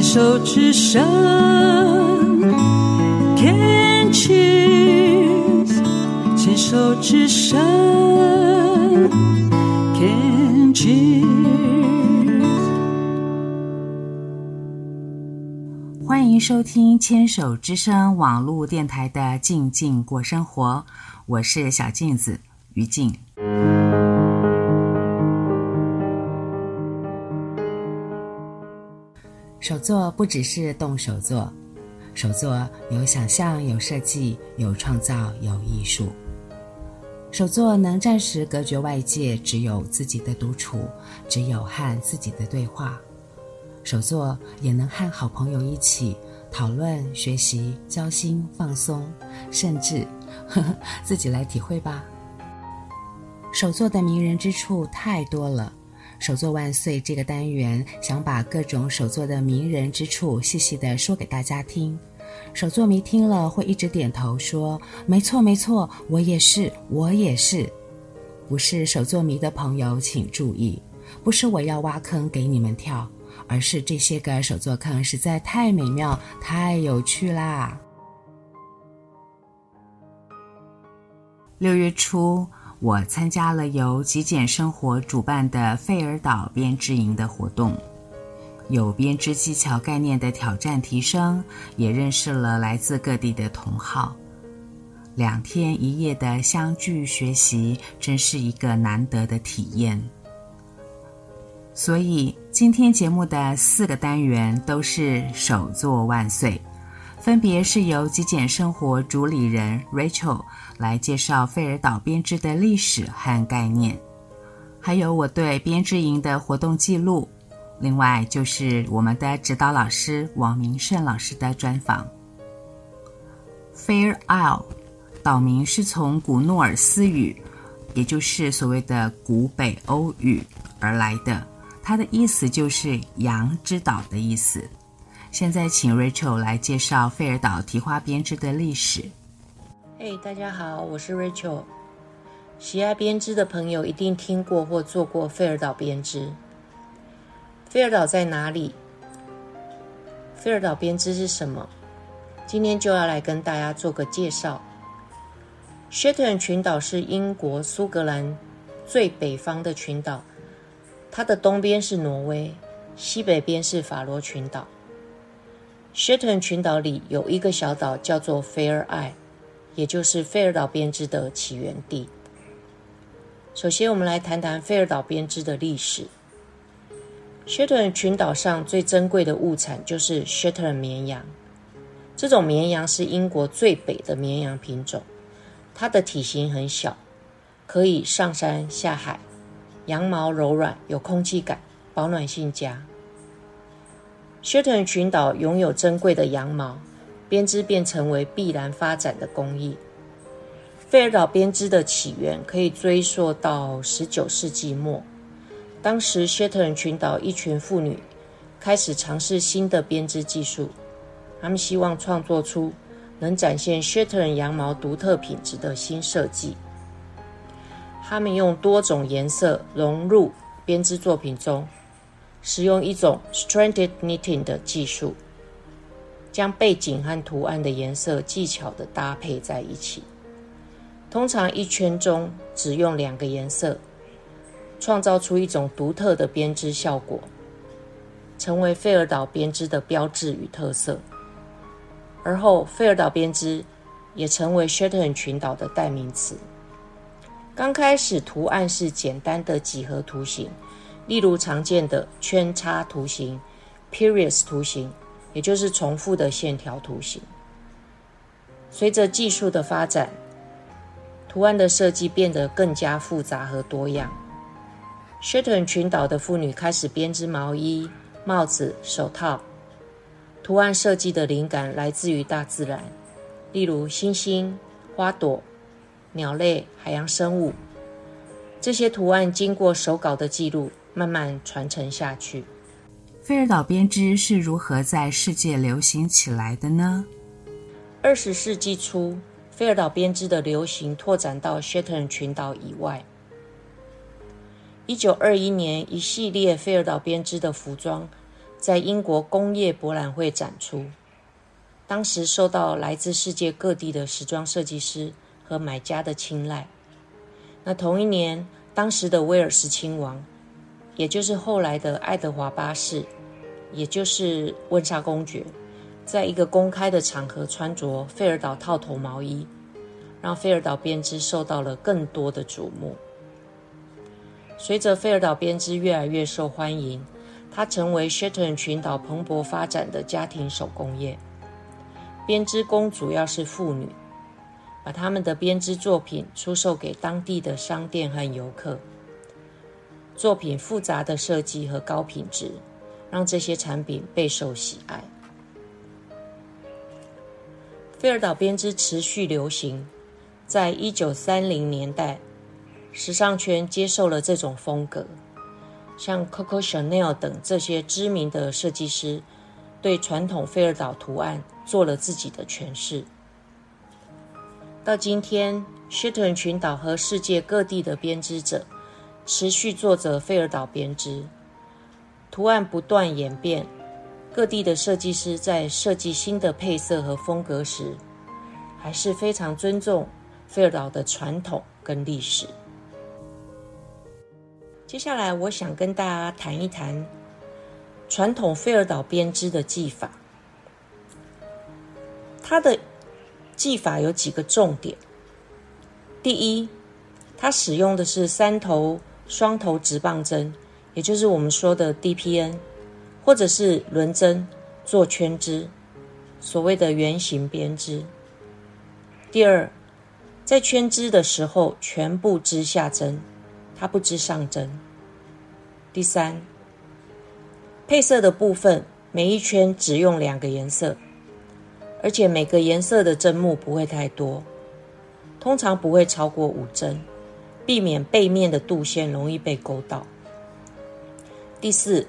牵手之声，Can cheers，牵手之声，Can cheers。欢迎收听牵手之声网络电台的《静静过生活》，我是小镜子于静。手作不只是动手做，手作有想象、有设计、有创造、有艺术。手作能暂时隔绝外界，只有自己的独处，只有和自己的对话。手作也能和好朋友一起讨论、学习、交心、放松，甚至呵 呵自己来体会吧。手作的迷人之处太多了。手作万岁！这个单元想把各种手作的迷人之处细细的说给大家听。手作迷听了会一直点头说：“没错，没错，我也是，我也是。”不是手作迷的朋友请注意，不是我要挖坑给你们跳，而是这些个手作坑实在太美妙、太有趣啦。六月初。我参加了由极简生活主办的费尔岛编织营的活动，有编织技巧概念的挑战提升，也认识了来自各地的同好。两天一夜的相聚学习，真是一个难得的体验。所以今天节目的四个单元都是手作万岁。分别是由极简生活主理人 Rachel 来介绍费尔岛编织的历史和概念，还有我对编织营的活动记录，另外就是我们的指导老师王明胜老师的专访。Fair Isle 岛名是从古诺尔斯语，也就是所谓的古北欧语而来的，它的意思就是“羊之岛”的意思。现在请 Rachel 来介绍费尔岛提花编织的历史。嘿大家好，我是 Rachel。喜爱编织的朋友一定听过或做过费尔岛编织。费尔岛在哪里？费尔岛编织是什么？今天就要来跟大家做个介绍。Shetland 群岛是英国苏格兰最北方的群岛，它的东边是挪威，西北边是法罗群岛。雪特伦群岛里有一个小岛叫做 Fair Isle，也就是费尔岛编织的起源地。首先，我们来谈谈费尔岛编织的历史。雪特伦群岛上最珍贵的物产就是雪特伦绵羊。这种绵羊是英国最北的绵羊品种，它的体型很小，可以上山下海，羊毛柔软，有空气感，保暖性佳。雪特伦群岛拥有珍贵的羊毛，编织便成为必然发展的工艺。费尔岛编织的起源可以追溯到十九世纪末，当时雪特伦群岛一群妇女开始尝试新的编织技术，她们希望创作出能展现雪特伦羊毛独特品质的新设计。她们用多种颜色融入编织作品中。使用一种 stranded knitting 的技术，将背景和图案的颜色技巧的搭配在一起。通常一圈中只用两个颜色，创造出一种独特的编织效果，成为费尔岛编织的标志与特色。而后，费尔岛编织也成为雪特伦群岛的代名词。刚开始，图案是简单的几何图形。例如常见的圈叉图形、periods 图形，也就是重复的线条图形。随着技术的发展，图案的设计变得更加复杂和多样。雪特伦群岛的妇女开始编织毛衣、帽子、手套。图案设计的灵感来自于大自然，例如星星、花朵、鸟类、海洋生物。这些图案经过手稿的记录。慢慢传承下去。菲尔岛编织是如何在世界流行起来的呢？二十世纪初，菲尔岛编织的流行拓展到雪特伦群岛以外。一九二一年，一系列菲尔岛编织的服装在英国工业博览会展出，当时受到来自世界各地的时装设计师和买家的青睐。那同一年，当时的威尔士亲王，也就是后来的爱德华八世，也就是温莎公爵，在一个公开的场合穿着费尔岛套头毛衣，让费尔岛编织受到了更多的瞩目。随着费尔岛编织越来越受欢迎，它成为薛特兰群岛蓬勃发展的家庭手工业。编织工主要是妇女，把他们的编织作品出售给当地的商店和游客。作品复杂的设计和高品质，让这些产品备受喜爱。费尔岛编织持续流行，在一九三零年代，时尚圈接受了这种风格。像 Coco Chanel 等这些知名的设计师，对传统费尔岛图案做了自己的诠释。到今天，薛特兰群岛和世界各地的编织者持续做着费尔岛编织，图案不断演变。各地的设计师在设计新的配色和风格时，还是非常尊重费尔岛的传统跟历史。接下来，我想跟大家谈一谈传统费尔岛编织的技法。它的技法有几个重点：第一，它使用的是三头双头直棒针，也就是我们说的 DPN，或者是轮针做圈织，所谓的圆形编织。第二，在圈织的时候全部织下针。它不织上针。第三，配色的部分，每一圈只用两个颜色，而且每个颜色的针目不会太多，通常不会超过五针，避免背面的度线容易被勾到。第四，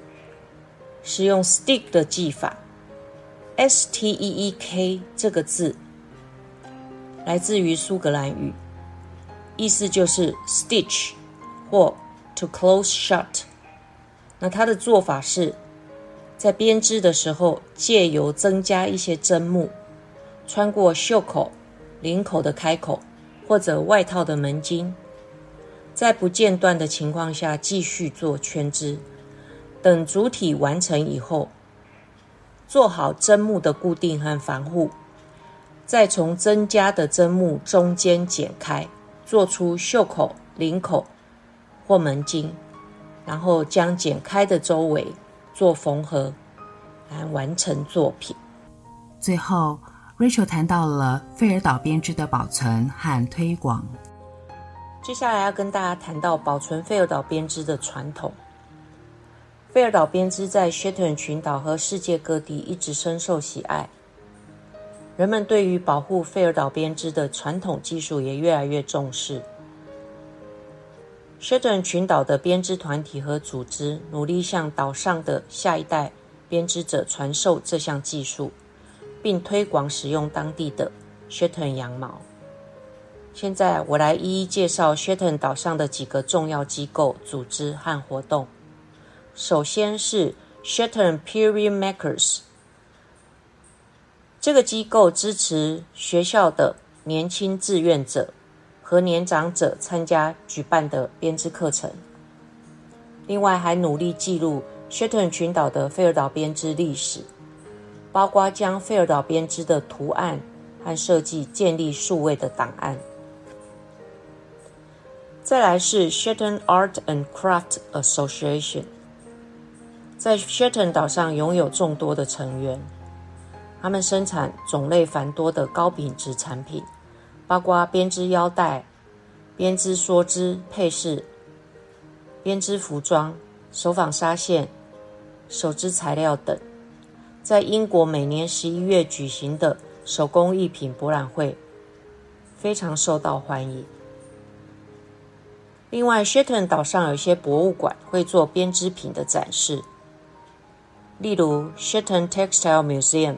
使用 stick 的技法，S T E E K 这个字来自于苏格兰语，意思就是 stitch。或 to close shut，那它的做法是，在编织的时候，借由增加一些针目，穿过袖口、领口的开口或者外套的门襟，在不间断的情况下继续做圈织，等主体完成以后，做好针目的固定和防护，再从增加的针目中间剪开，做出袖口、领口。或门襟，然后将剪开的周围做缝合，来完成作品。最后，Rachel 谈到了费尔岛编织的保存和推广。接下来要跟大家谈到保存费尔岛编织的传统。费尔岛编织在薛特兰群岛和世界各地一直深受喜爱，人们对于保护费尔岛编织的传统技术也越来越重视。薛特兰群岛的编织团体和组织努力向岛上的下一代编织者传授这项技术，并推广使用当地的薛特兰羊毛。现在我来一一介绍 s h e t o n 岛上的几个重要机构、组织和活动。首先是 Shetland Period Makers，这个机构支持学校的年轻志愿者。和年长者参加举办的编织课程，另外还努力记录 s h e t o n 群岛的费尔岛编织历史，包括将费尔岛编织的图案和设计建立数位的档案。再来是 Shetland Art and Craft Association，在薛特兰岛上拥有众多的成员，他们生产种类繁多的高品质产品。包括编织腰带、编织梭织配饰、编织服装、手纺纱线、手织材料等，在英国每年十一月举行的手工艺品博览会非常受到欢迎。另外，薛特兰岛上有些博物馆会做编织品的展示，例如 Shetland Textile Museum，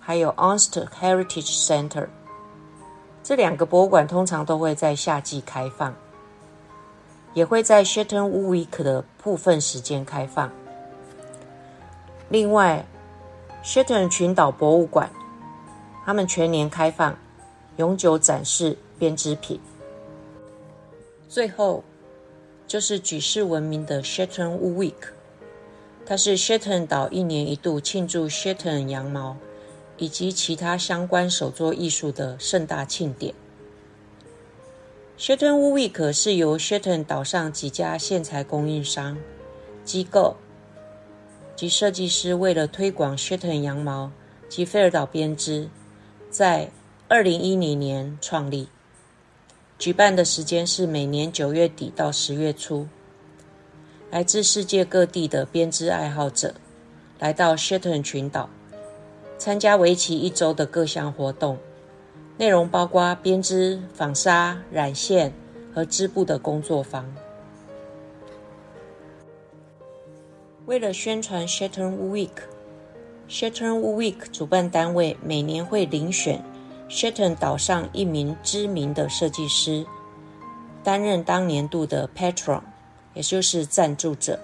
还有 o n s t Heritage Center。这两个博物馆通常都会在夏季开放，也会在 Shetland Week 的部分时间开放。另外，谢特兰群岛博物馆，他们全年开放，永久展示编织品。最后，就是举世闻名的 Shetland Wool Week，它是谢特兰岛一年一度庆祝谢特兰羊毛以及其他相关手作艺术的盛大庆典。Shetland Wool Week 是由谢特兰岛上几家线材供应商、机构及设计师为了推广谢特兰羊毛及费尔岛编织，在二零一零年创立。举办的时间是每年九月底到十月初。来自世界各地的编织爱好者来到谢特兰群岛，参加为期一周的各项活动，内容包括编织、纺纱、染线和织布的工作坊。为了宣传 Shetland Week，Shetland Week 主办单位每年会遴选谢特兰岛上一名知名的设计师，担任当年度的 Patron，也就是赞助者，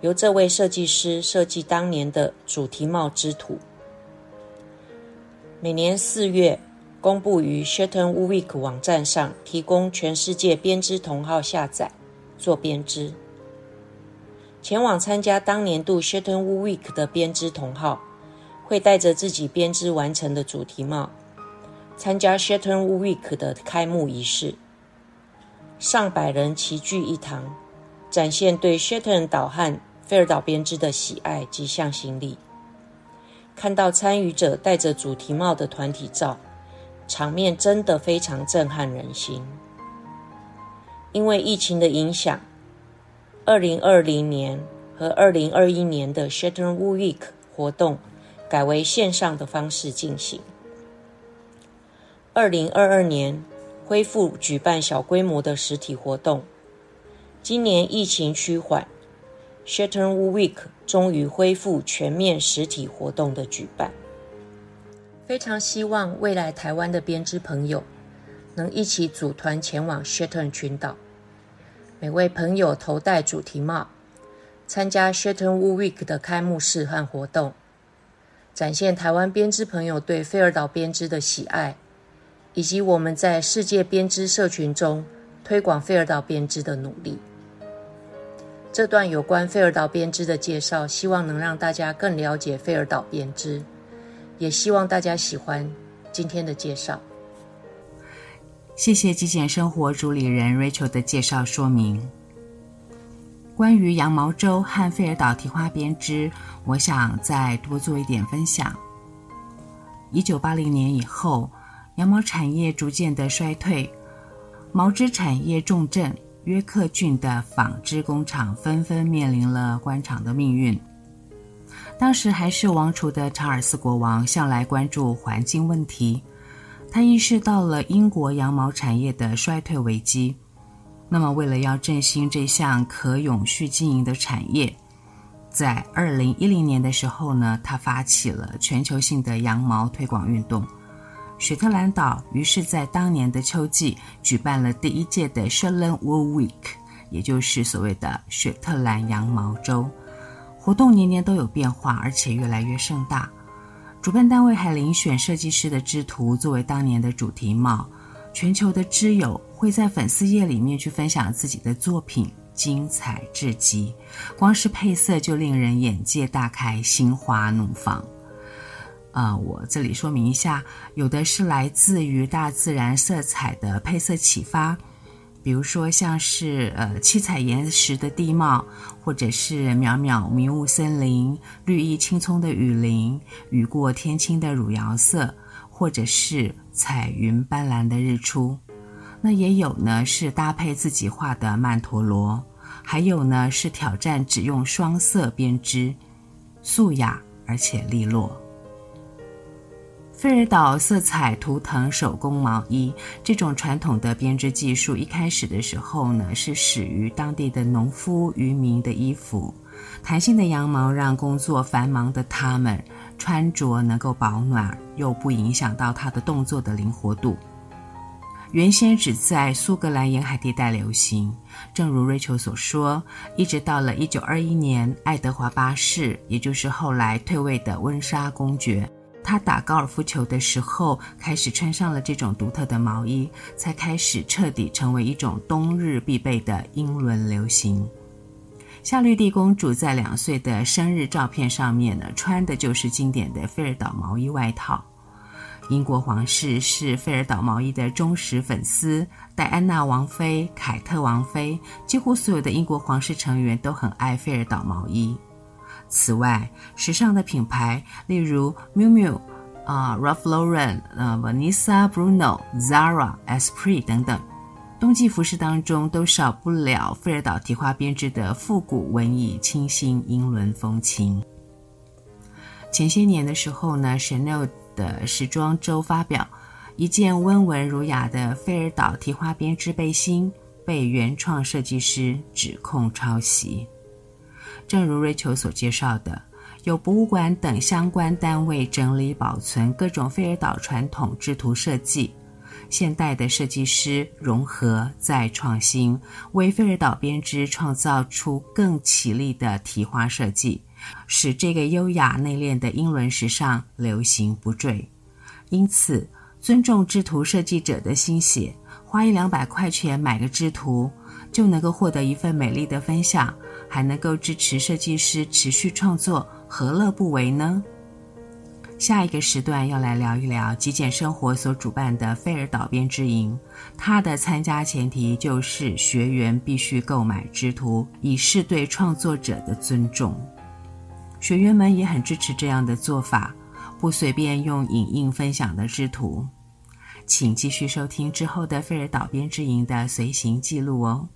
由这位设计师设计当年的主题帽织图。每年四月公布于 Shetland Week 网站上，提供全世界编织同号下载做编织。前往参加当年度 Shetland Week 的编织同号，会带着自己编织完成的主题帽，参加 Shetland Week 的开幕仪式。上百人齐聚一堂，展现对 s h e t o n 岛和费尔岛编织的喜爱及向心力。看到参与者戴着主题帽的团体照，场面真的非常震撼人心。因为疫情的影响。二零二零年和二零二一年的 Shetland Week 活动改为线上的方式进行。二零二二年恢复举办小规模的实体活动。今年疫情趋缓，Shetland Wool Week 终于恢复全面实体活动的举办。非常希望未来台湾的编织朋友能一起组团前往 Shetland 群岛。每位朋友头戴主题帽，参加 Shetland Wool Week 的开幕式和活动，展现台湾编织朋友对菲尔岛编织的喜爱，以及我们在世界编织社群中推广费尔岛编织的努力。这段有关费尔岛编织的介绍，希望能让大家更了解费尔岛编织，也希望大家喜欢今天的介绍。谢谢极简生活主理人 Rachel 的介绍说明。关于羊毛周和费尔岛提花编织，我想再多做一点分享。一九八零年以后，羊毛产业逐渐的衰退，毛织产业重镇约克郡的纺织工厂纷纷面临了关厂的命运。当时还是王储的查尔斯国王向来关注环境问题。他意识到了英国羊毛产业的衰退危机，那么为了要振兴这项可永续经营的产业，在二零一零年的时候呢，他发起了全球性的羊毛推广运动。雪特兰岛于是在当年的秋季举办了第一届的 s h e t l a n Wool Week，也就是所谓的雪特兰羊毛周。活动年年都有变化，而且越来越盛大。主办单位还遴选设计师的织图作为当年的主题帽，全球的织友会在粉丝页里面去分享自己的作品，精彩至极。光是配色就令人眼界大开，心花怒放。呃，我这里说明一下，有的是来自于大自然色彩的配色启发。比如说，像是呃七彩岩石的地貌，或者是渺渺迷雾森林、绿意青葱的雨林、雨过天青的汝窑色，或者是彩云斑斓的日出。那也有呢，是搭配自己画的曼陀罗，还有呢是挑战只用双色编织，素雅而且利落。费尔岛色彩图腾手工毛衣这种传统的编织技术，一开始的时候呢，是始于当地的农夫渔民的衣服。弹性的羊毛让工作繁忙的他们穿着能够保暖，又不影响到他的动作的灵活度。原先只在苏格兰沿海地带流行。正如瑞秋所说，一直到了1921年，爱德华八世，也就是后来退位的温莎公爵，他打高尔夫球的时候开始穿上了这种独特的毛衣，才开始彻底成为一种冬日必备的英伦流行。夏绿蒂公主在两岁的生日照片上面呢，穿的就是经典的费尔岛毛衣外套。英国皇室是费尔岛毛衣的忠实粉丝，戴安娜王妃、凯特王妃，几乎所有的英国皇室成员都很爱费尔岛毛衣。此外，时尚的品牌，例如 Miu Miu、啊、Ralph Lauren、呃 Vanessa Bruno、Zara、Esprit 等等，冬季服饰当中都少不了费尔岛提花编织的复古文艺、清新英伦风情。前些年的时候呢，Chanel 的时装周发表一件温文儒雅的费尔岛提花编织背心，被原创设计师指控抄袭。正如瑞秋所介绍的，有博物馆等相关单位整理保存各种费尔岛传统织图设计，现代的设计师融合再创新，为费尔岛编织创造出更绮丽的提花设计。使这个优雅内敛的英伦时尚流行不坠，因此尊重织图设计者的心血，花一两百块钱买个织图，就能够获得一份美丽的分享，还能够支持设计师持续创作，何乐不为呢？下一个时段要来聊一聊极简生活所主办的费尔岛编织营，它的参加前提就是学员必须购买织图，以示对创作者的尊重。学员们也很支持这样的做法，不随便用影印分享的织图。请继续收听之后的费尔岛编织营的随行记录哦。